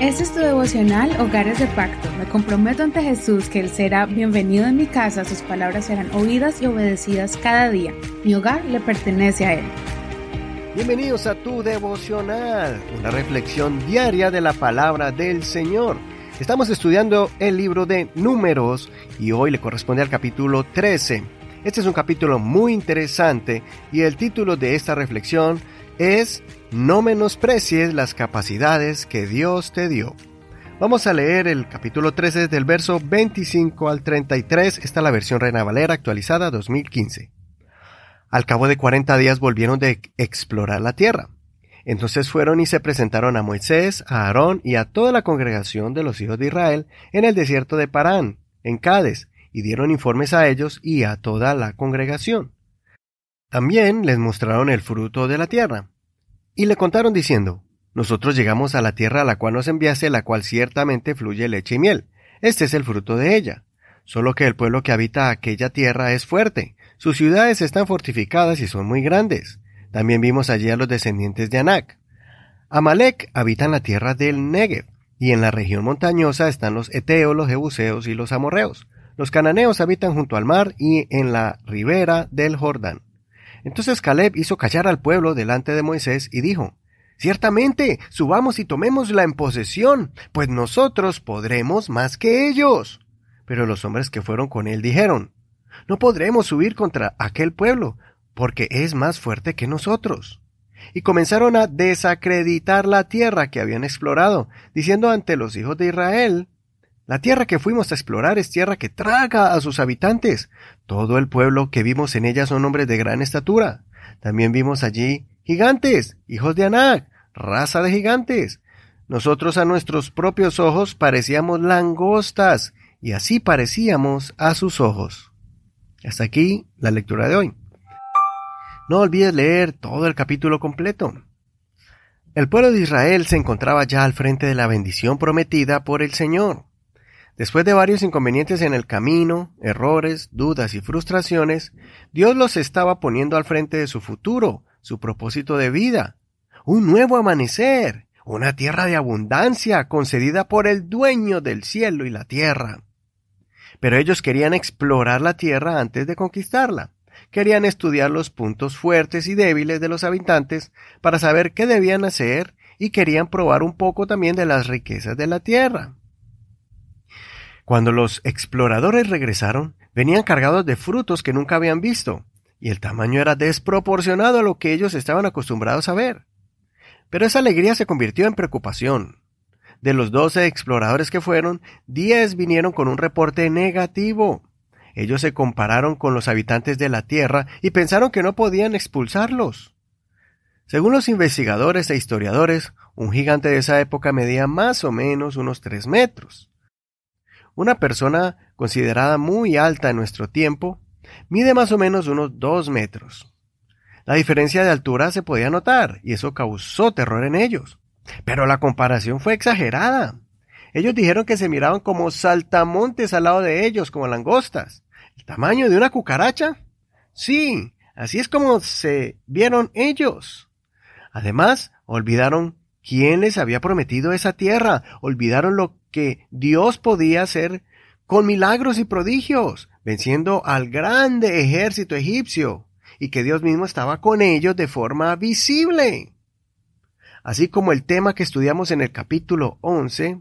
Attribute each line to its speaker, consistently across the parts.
Speaker 1: Este es tu devocional Hogares de Pacto. Me comprometo ante Jesús que Él será bienvenido en mi casa, sus palabras serán oídas y obedecidas cada día. Mi hogar le pertenece a Él.
Speaker 2: Bienvenidos a tu devocional, una reflexión diaria de la palabra del Señor. Estamos estudiando el libro de números y hoy le corresponde al capítulo 13. Este es un capítulo muy interesante y el título de esta reflexión es No menosprecies las capacidades que Dios te dio. Vamos a leer el capítulo 13 del verso 25 al 33. Esta es la versión Reina Valera actualizada 2015. Al cabo de 40 días volvieron de explorar la tierra. Entonces fueron y se presentaron a Moisés, a Aarón y a toda la congregación de los hijos de Israel en el desierto de Parán, en Cades, y dieron informes a ellos y a toda la congregación. También les mostraron el fruto de la tierra. Y le contaron diciendo, Nosotros llegamos a la tierra a la cual nos enviase, la cual ciertamente fluye leche y miel. Este es el fruto de ella. Solo que el pueblo que habita aquella tierra es fuerte. Sus ciudades están fortificadas y son muy grandes. También vimos allí a los descendientes de Anac. Amalek habita en la tierra del Negev, y en la región montañosa están los Eteos, los Jebuseos y los Amorreos. Los cananeos habitan junto al mar y en la ribera del Jordán. Entonces Caleb hizo callar al pueblo delante de Moisés y dijo, Ciertamente, subamos y tomémosla en posesión, pues nosotros podremos más que ellos. Pero los hombres que fueron con él dijeron, No podremos subir contra aquel pueblo, porque es más fuerte que nosotros. Y comenzaron a desacreditar la tierra que habían explorado, diciendo ante los hijos de Israel, la tierra que fuimos a explorar es tierra que traga a sus habitantes. Todo el pueblo que vimos en ella son hombres de gran estatura. También vimos allí gigantes, hijos de Anac, raza de gigantes. Nosotros a nuestros propios ojos parecíamos langostas, y así parecíamos a sus ojos. Hasta aquí la lectura de hoy. No olvides leer todo el capítulo completo. El pueblo de Israel se encontraba ya al frente de la bendición prometida por el Señor. Después de varios inconvenientes en el camino, errores, dudas y frustraciones, Dios los estaba poniendo al frente de su futuro, su propósito de vida, un nuevo amanecer, una tierra de abundancia concedida por el dueño del cielo y la tierra. Pero ellos querían explorar la tierra antes de conquistarla. Querían estudiar los puntos fuertes y débiles de los habitantes para saber qué debían hacer y querían probar un poco también de las riquezas de la tierra. Cuando los exploradores regresaron, venían cargados de frutos que nunca habían visto, y el tamaño era desproporcionado a lo que ellos estaban acostumbrados a ver. Pero esa alegría se convirtió en preocupación. De los doce exploradores que fueron, diez vinieron con un reporte negativo. Ellos se compararon con los habitantes de la Tierra y pensaron que no podían expulsarlos. Según los investigadores e historiadores, un gigante de esa época medía más o menos unos tres metros. Una persona considerada muy alta en nuestro tiempo mide más o menos unos dos metros. La diferencia de altura se podía notar y eso causó terror en ellos. Pero la comparación fue exagerada. Ellos dijeron que se miraban como saltamontes al lado de ellos, como langostas. ¿El tamaño de una cucaracha? Sí, así es como se vieron ellos. Además, olvidaron quién les había prometido esa tierra, olvidaron lo que Dios podía hacer con milagros y prodigios, venciendo al grande ejército egipcio, y que Dios mismo estaba con ellos de forma visible. Así como el tema que estudiamos en el capítulo 11,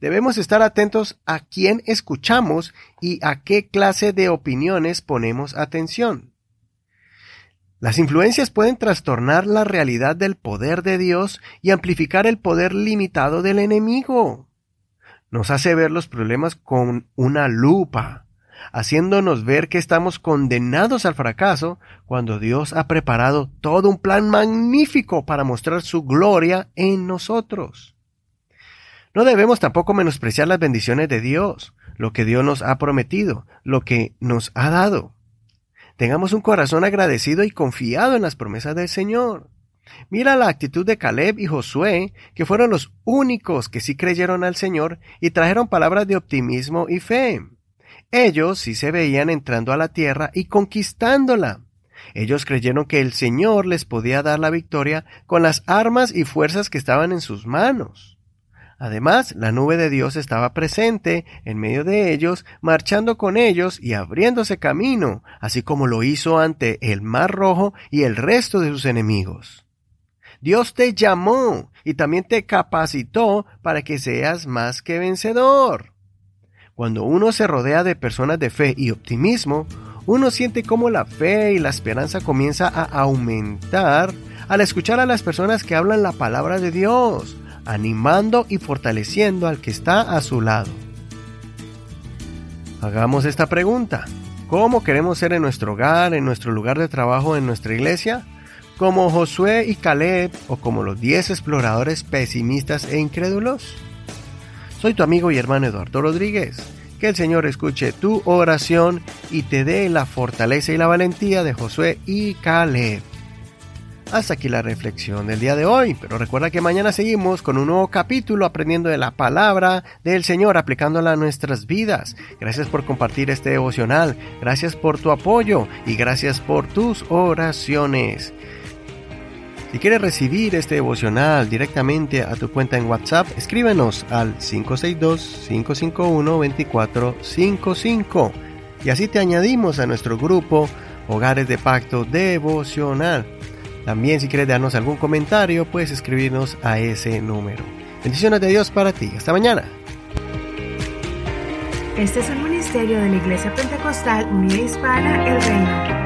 Speaker 2: debemos estar atentos a quién escuchamos y a qué clase de opiniones ponemos atención. Las influencias pueden trastornar la realidad del poder de Dios y amplificar el poder limitado del enemigo nos hace ver los problemas con una lupa, haciéndonos ver que estamos condenados al fracaso cuando Dios ha preparado todo un plan magnífico para mostrar su gloria en nosotros. No debemos tampoco menospreciar las bendiciones de Dios, lo que Dios nos ha prometido, lo que nos ha dado. Tengamos un corazón agradecido y confiado en las promesas del Señor. Mira la actitud de Caleb y Josué, que fueron los únicos que sí creyeron al Señor y trajeron palabras de optimismo y fe. Ellos sí se veían entrando a la tierra y conquistándola. Ellos creyeron que el Señor les podía dar la victoria con las armas y fuerzas que estaban en sus manos. Además, la nube de Dios estaba presente en medio de ellos, marchando con ellos y abriéndose camino, así como lo hizo ante el Mar Rojo y el resto de sus enemigos. Dios te llamó y también te capacitó para que seas más que vencedor. Cuando uno se rodea de personas de fe y optimismo, uno siente cómo la fe y la esperanza comienza a aumentar al escuchar a las personas que hablan la palabra de Dios, animando y fortaleciendo al que está a su lado. Hagamos esta pregunta. ¿Cómo queremos ser en nuestro hogar, en nuestro lugar de trabajo, en nuestra iglesia? ¿Como Josué y Caleb o como los diez exploradores pesimistas e incrédulos? Soy tu amigo y hermano Eduardo Rodríguez. Que el Señor escuche tu oración y te dé la fortaleza y la valentía de Josué y Caleb. Hasta aquí la reflexión del día de hoy, pero recuerda que mañana seguimos con un nuevo capítulo aprendiendo de la palabra del Señor, aplicándola a nuestras vidas. Gracias por compartir este devocional, gracias por tu apoyo y gracias por tus oraciones. Si quieres recibir este devocional directamente a tu cuenta en WhatsApp, escríbenos al 562-551-2455 y así te añadimos a nuestro grupo Hogares de Pacto Devocional. También si quieres darnos algún comentario, puedes escribirnos a ese número. Bendiciones de Dios para ti. Hasta mañana.
Speaker 1: Este es el ministerio de la Iglesia Pentecostal Unida Hispana El Reino.